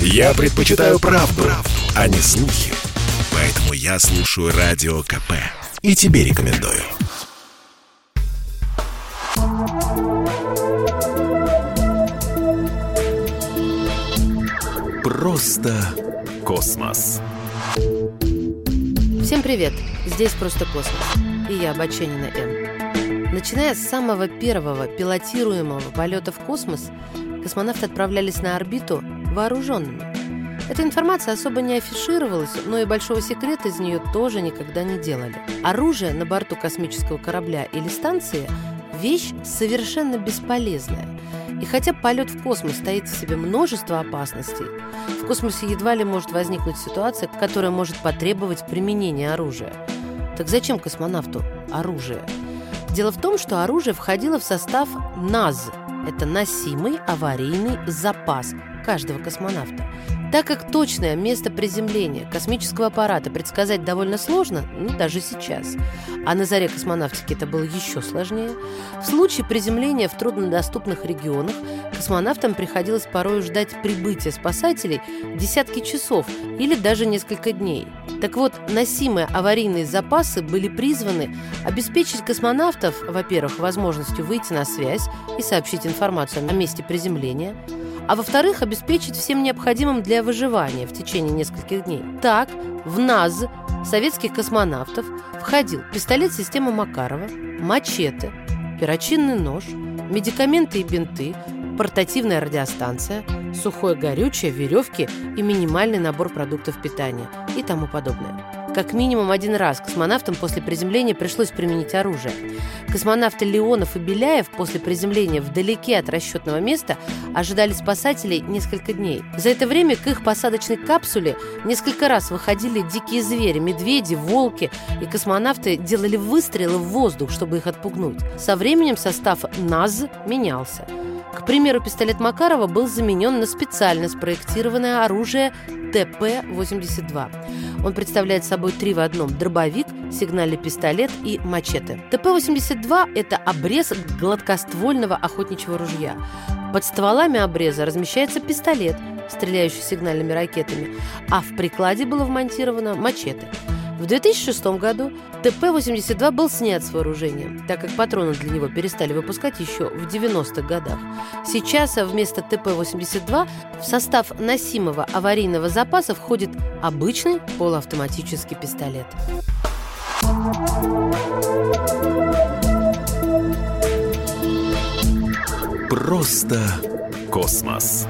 Я предпочитаю правду, правду, а не слухи. Поэтому я слушаю Радио КП. И тебе рекомендую. Просто космос. Всем привет! Здесь «Просто космос» и я, Баченина М. Начиная с самого первого пилотируемого полета в космос, космонавты отправлялись на орбиту вооруженными. Эта информация особо не афишировалась, но и большого секрета из нее тоже никогда не делали. Оружие на борту космического корабля или станции – вещь совершенно бесполезная. И хотя полет в космос стоит в себе множество опасностей, в космосе едва ли может возникнуть ситуация, которая может потребовать применения оружия. Так зачем космонавту оружие? Дело в том, что оружие входило в состав НАЗ – это носимый аварийный запас каждого космонавта. Так как точное место приземления космического аппарата предсказать довольно сложно, ну, даже сейчас, а на заре космонавтики это было еще сложнее, в случае приземления в труднодоступных регионах космонавтам приходилось порой ждать прибытия спасателей десятки часов или даже несколько дней. Так вот, носимые аварийные запасы были призваны обеспечить космонавтов, во-первых, возможностью выйти на связь и сообщить информацию о месте приземления – а во-вторых, обеспечить всем необходимым для выживания в течение нескольких дней. Так, в НАЗ советских космонавтов входил пистолет системы Макарова, мачете, перочинный нож, медикаменты и бинты, портативная радиостанция, сухое горючее, веревки и минимальный набор продуктов питания и тому подобное. Как минимум один раз космонавтам после приземления пришлось применить оружие. Космонавты Леонов и Беляев после приземления вдалеке от расчетного места ожидали спасателей несколько дней. За это время к их посадочной капсуле несколько раз выходили дикие звери, медведи, волки, и космонавты делали выстрелы в воздух, чтобы их отпугнуть. Со временем состав НАЗ менялся. К примеру, пистолет Макарова был заменен на специально спроектированное оружие ТП-82. Он представляет собой три в одном – дробовик, сигнальный пистолет и мачете. ТП-82 – это обрез гладкоствольного охотничьего ружья. Под стволами обреза размещается пистолет, стреляющий сигнальными ракетами, а в прикладе было вмонтировано мачете – в 2006 году ТП-82 был снят с вооружения, так как патроны для него перестали выпускать еще в 90-х годах. Сейчас вместо ТП-82 в состав носимого аварийного запаса входит обычный полуавтоматический пистолет. Просто космос.